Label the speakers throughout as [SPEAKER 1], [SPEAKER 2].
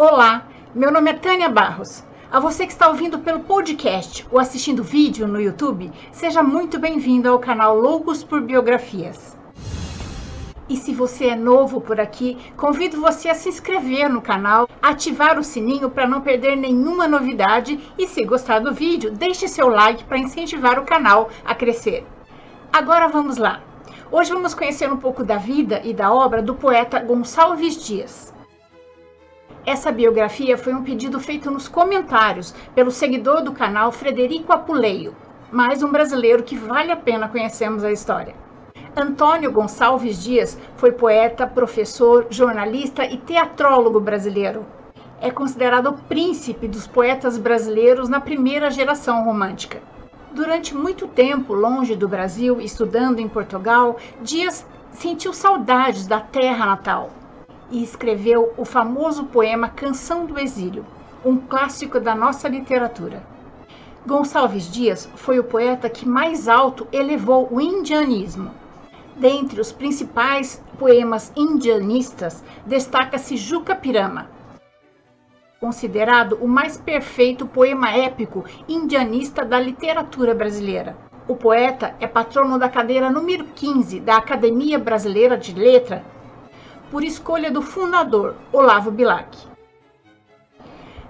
[SPEAKER 1] Olá, meu nome é Tânia Barros. A você que está ouvindo pelo podcast ou assistindo vídeo no YouTube, seja muito bem-vindo ao canal Loucos por Biografias. E se você é novo por aqui, convido você a se inscrever no canal, ativar o sininho para não perder nenhuma novidade e se gostar do vídeo, deixe seu like para incentivar o canal a crescer. Agora vamos lá. Hoje vamos conhecer um pouco da vida e da obra do poeta Gonçalves Dias. Essa biografia foi um pedido feito nos comentários pelo seguidor do canal Frederico Apuleio, mais um brasileiro que vale a pena conhecermos a história. Antônio Gonçalves Dias foi poeta, professor, jornalista e teatrólogo brasileiro. É considerado o príncipe dos poetas brasileiros na primeira geração romântica. Durante muito tempo longe do Brasil, estudando em Portugal, Dias sentiu saudades da terra natal e escreveu o famoso poema Canção do Exílio, um clássico da nossa literatura. Gonçalves Dias foi o poeta que mais alto elevou o indianismo Dentre os principais poemas indianistas, destaca-se Juca Pirama, considerado o mais perfeito poema épico indianista da literatura brasileira. O poeta é patrono da cadeira número 15 da Academia Brasileira de Letra, por escolha do fundador, Olavo Bilac.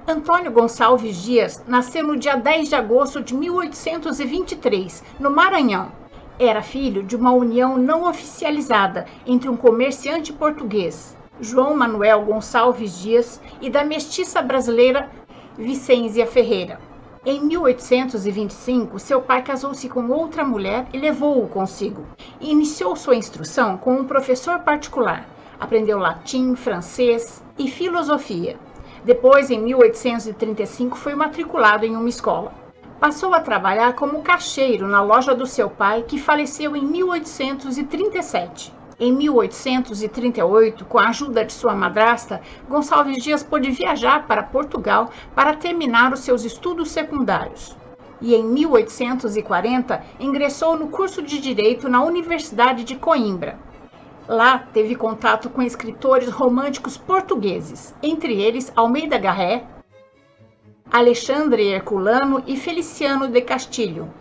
[SPEAKER 1] Antônio Gonçalves Dias nasceu no dia 10 de agosto de 1823, no Maranhão era filho de uma união não oficializada entre um comerciante português, João Manuel Gonçalves Dias, e da mestiça brasileira Vicência Ferreira. Em 1825, seu pai casou-se com outra mulher e levou-o consigo. Iniciou sua instrução com um professor particular. Aprendeu latim, francês e filosofia. Depois, em 1835, foi matriculado em uma escola. Passou a trabalhar como caixeiro na loja do seu pai, que faleceu em 1837. Em 1838, com a ajuda de sua madrasta, Gonçalves Dias pôde viajar para Portugal para terminar os seus estudos secundários. E em 1840 ingressou no curso de Direito na Universidade de Coimbra. Lá teve contato com escritores românticos portugueses, entre eles Almeida Garré, Alexandre Herculano e Feliciano de Castilho.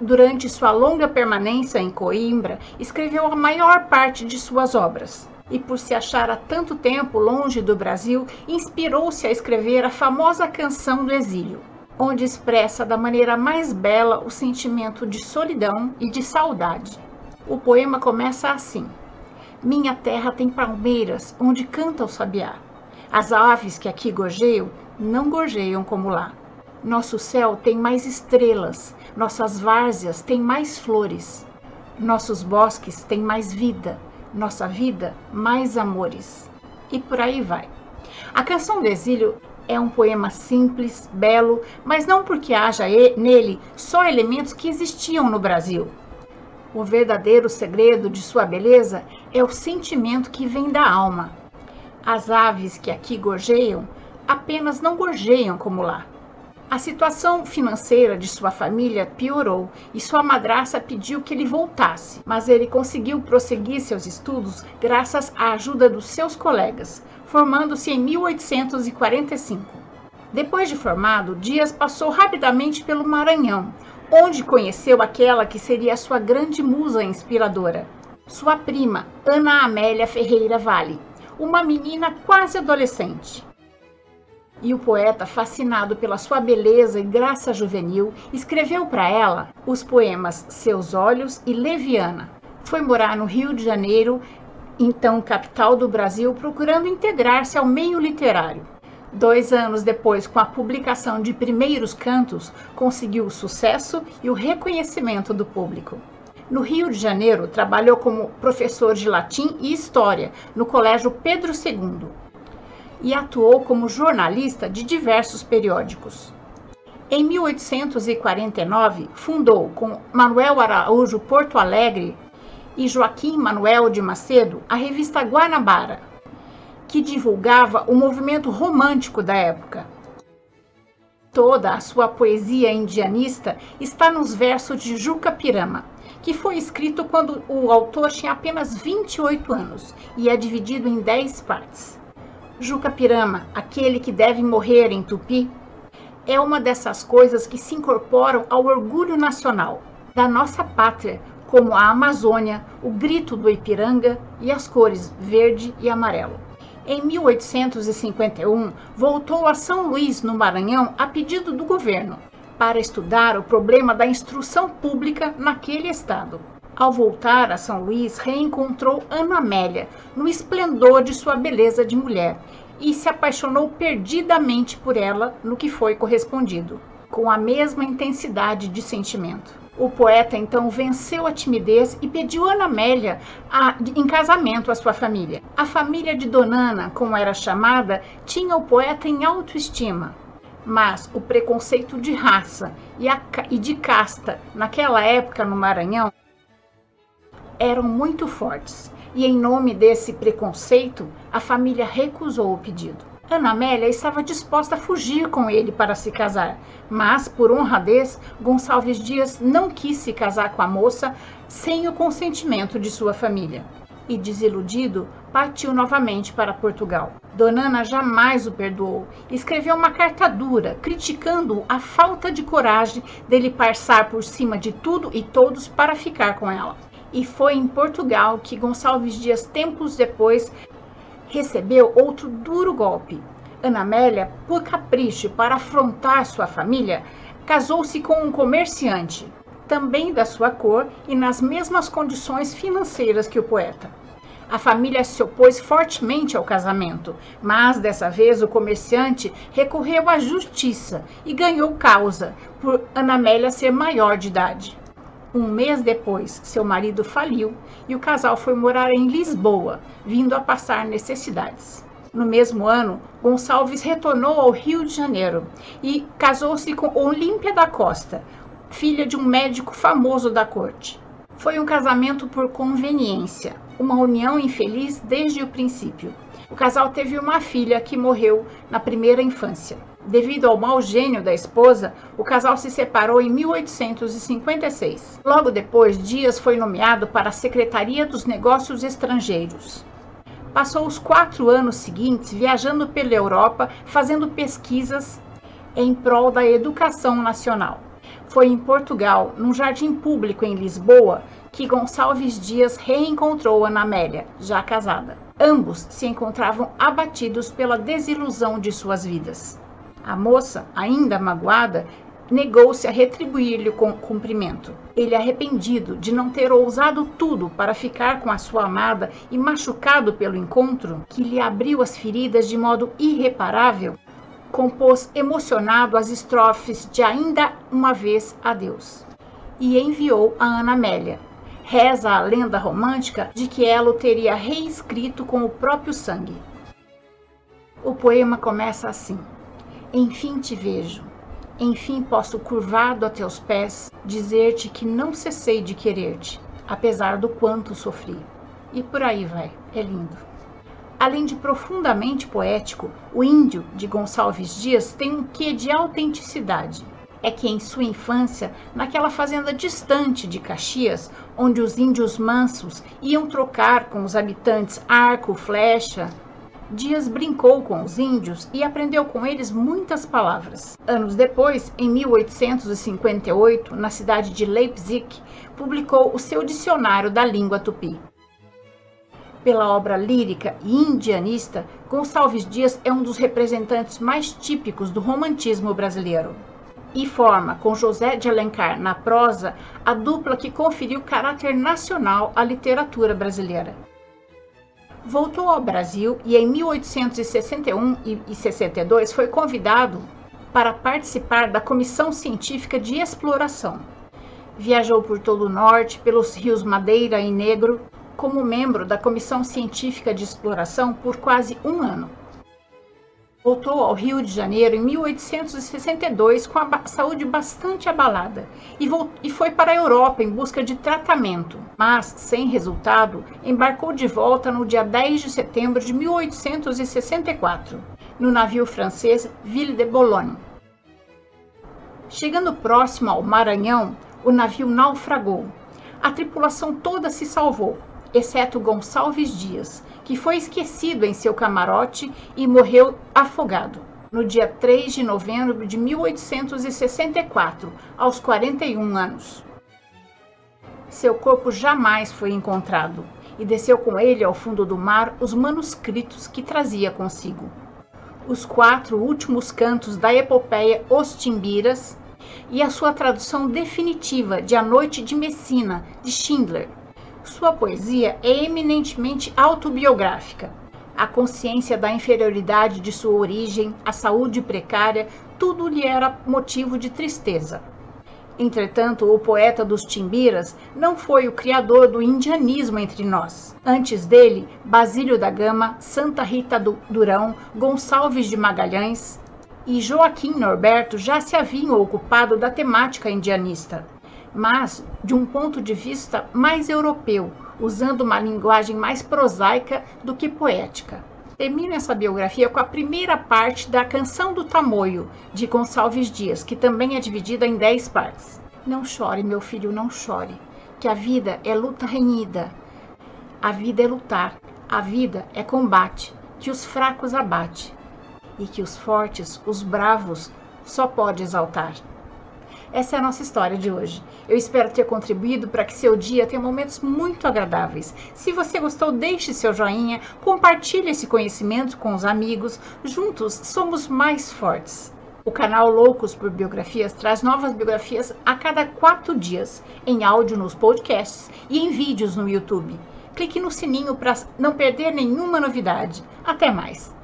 [SPEAKER 1] Durante sua longa permanência em Coimbra, escreveu a maior parte de suas obras. E por se achar há tanto tempo longe do Brasil, inspirou-se a escrever a famosa Canção do Exílio, onde expressa da maneira mais bela o sentimento de solidão e de saudade. O poema começa assim: Minha terra tem palmeiras onde canta o sabiá. As aves que aqui gorjeiam não gorjeiam como lá. Nosso céu tem mais estrelas, nossas várzeas têm mais flores, nossos bosques têm mais vida, nossa vida mais amores. E por aí vai. A canção do exílio é um poema simples, belo, mas não porque haja nele só elementos que existiam no Brasil. O verdadeiro segredo de sua beleza é o sentimento que vem da alma. As aves que aqui gorjeiam apenas não gorjeiam como lá. A situação financeira de sua família piorou e sua madraça pediu que ele voltasse, mas ele conseguiu prosseguir seus estudos graças à ajuda dos seus colegas, formando-se em 1845. Depois de formado, Dias passou rapidamente pelo Maranhão, onde conheceu aquela que seria sua grande musa inspiradora, sua prima, Ana Amélia Ferreira Vale, uma menina quase adolescente e o poeta, fascinado pela sua beleza e graça juvenil, escreveu para ela os poemas Seus Olhos e Leviana. Foi morar no Rio de Janeiro, então capital do Brasil, procurando integrar-se ao meio literário. Dois anos depois, com a publicação de Primeiros Cantos, conseguiu o sucesso e o reconhecimento do público. No Rio de Janeiro, trabalhou como professor de latim e história no Colégio Pedro II e atuou como jornalista de diversos periódicos. Em 1849, fundou com Manuel Araújo Porto Alegre e Joaquim Manuel de Macedo a revista Guanabara, que divulgava o movimento romântico da época. Toda a sua poesia indianista está nos versos de Juca Pirama, que foi escrito quando o autor tinha apenas 28 anos e é dividido em 10 partes. Juca Pirama, aquele que deve morrer em Tupi, é uma dessas coisas que se incorporam ao orgulho nacional da nossa pátria, como a Amazônia, o grito do Ipiranga e as cores verde e amarelo. Em 1851, voltou a São Luís, no Maranhão, a pedido do governo, para estudar o problema da instrução pública naquele estado. Ao voltar a São Luís, reencontrou Ana Amélia, no esplendor de sua beleza de mulher, e se apaixonou perdidamente por ela, no que foi correspondido, com a mesma intensidade de sentimento. O poeta então venceu a timidez e pediu Ana Amélia a, em casamento à sua família. A família de Donana, como era chamada, tinha o poeta em autoestima, mas o preconceito de raça e, a, e de casta naquela época no Maranhão eram muito fortes, e em nome desse preconceito, a família recusou o pedido. Ana Amélia estava disposta a fugir com ele para se casar, mas, por honradez, Gonçalves Dias não quis se casar com a moça sem o consentimento de sua família. E, desiludido, partiu novamente para Portugal. Dona Ana jamais o perdoou. Escreveu uma carta dura, criticando a falta de coragem dele passar por cima de tudo e todos para ficar com ela e foi em Portugal que Gonçalves Dias, tempos depois, recebeu outro duro golpe. Ana Amélia, por capricho para afrontar sua família, casou-se com um comerciante, também da sua cor e nas mesmas condições financeiras que o poeta. A família se opôs fortemente ao casamento, mas dessa vez o comerciante recorreu à justiça e ganhou causa por Ana Amélia ser maior de idade. Um mês depois, seu marido faliu e o casal foi morar em Lisboa, vindo a passar necessidades. No mesmo ano, Gonçalves retornou ao Rio de Janeiro e casou-se com Olímpia da Costa, filha de um médico famoso da corte. Foi um casamento por conveniência, uma união infeliz desde o princípio. O casal teve uma filha que morreu na primeira infância. Devido ao mau gênio da esposa, o casal se separou em 1856. Logo depois, Dias foi nomeado para a Secretaria dos Negócios Estrangeiros. Passou os quatro anos seguintes viajando pela Europa, fazendo pesquisas em prol da educação nacional. Foi em Portugal, num jardim público em Lisboa, que Gonçalves Dias reencontrou Ana Amélia, já casada. Ambos se encontravam abatidos pela desilusão de suas vidas. A moça, ainda magoada, negou-se a retribuir-lhe o cumprimento. Ele, arrependido de não ter ousado tudo para ficar com a sua amada e machucado pelo encontro, que lhe abriu as feridas de modo irreparável, compôs emocionado as estrofes de Ainda uma vez a Deus e enviou a Ana Amélia. Reza a lenda romântica de que ela o teria reescrito com o próprio sangue. O poema começa assim: enfim te vejo. Enfim posso curvado a teus pés dizer-te que não cessei de querer-te, apesar do quanto sofri. E por aí vai, é lindo. Além de profundamente poético, o Índio de Gonçalves Dias tem um quê de autenticidade. É que em sua infância, naquela fazenda distante de Caxias, onde os índios mansos iam trocar com os habitantes arco, flecha, Dias brincou com os índios e aprendeu com eles muitas palavras. Anos depois, em 1858, na cidade de Leipzig, publicou o seu dicionário da língua tupi. Pela obra lírica e indianista, Gonçalves Dias é um dos representantes mais típicos do romantismo brasileiro. E forma, com José de Alencar na prosa, a dupla que conferiu caráter nacional à literatura brasileira voltou ao Brasil e em 1861 e 62 foi convidado para participar da Comissão Científica de Exploração. Viajou por todo o norte, pelos rios Madeira e Negro, como membro da Comissão Científica de Exploração por quase um ano. Voltou ao Rio de Janeiro em 1862 com a saúde bastante abalada e, e, foi para a Europa em busca de tratamento, mas, sem resultado, embarcou de volta no dia 10 de setembro de 1864, no navio francês Ville de Boulogne. Chegando próximo ao Maranhão, o navio naufragou. A tripulação toda se salvou, exceto Gonçalves Dias, que foi esquecido em seu camarote e morreu afogado no dia 3 de novembro de 1864, aos 41 anos. Seu corpo jamais foi encontrado e desceu com ele ao fundo do mar os manuscritos que trazia consigo. Os quatro últimos cantos da epopeia Os Timbiras e a sua tradução definitiva de A Noite de Messina, de Schindler. Sua poesia é eminentemente autobiográfica. A consciência da inferioridade de sua origem, a saúde precária, tudo lhe era motivo de tristeza. Entretanto, o poeta dos Timbiras não foi o criador do indianismo entre nós. Antes dele, Basílio da Gama, Santa Rita do Durão, Gonçalves de Magalhães e Joaquim Norberto já se haviam ocupado da temática indianista, mas de um ponto de vista mais europeu, usando uma linguagem mais prosaica do que poética. Termino essa biografia com a primeira parte da Canção do Tamoio, de Gonçalves Dias, que também é dividida em dez partes. Não chore, meu filho, não chore, que a vida é luta renhida. A vida é lutar, a vida é combate, que os fracos abate, e que os fortes, os bravos, só pode exaltar. Essa é a nossa história de hoje. Eu espero ter contribuído para que seu dia tenha momentos muito agradáveis. Se você gostou, deixe seu joinha, compartilhe esse conhecimento com os amigos. Juntos somos mais fortes. O canal Loucos por Biografias traz novas biografias a cada quatro dias, em áudio nos podcasts e em vídeos no YouTube. Clique no sininho para não perder nenhuma novidade. Até mais!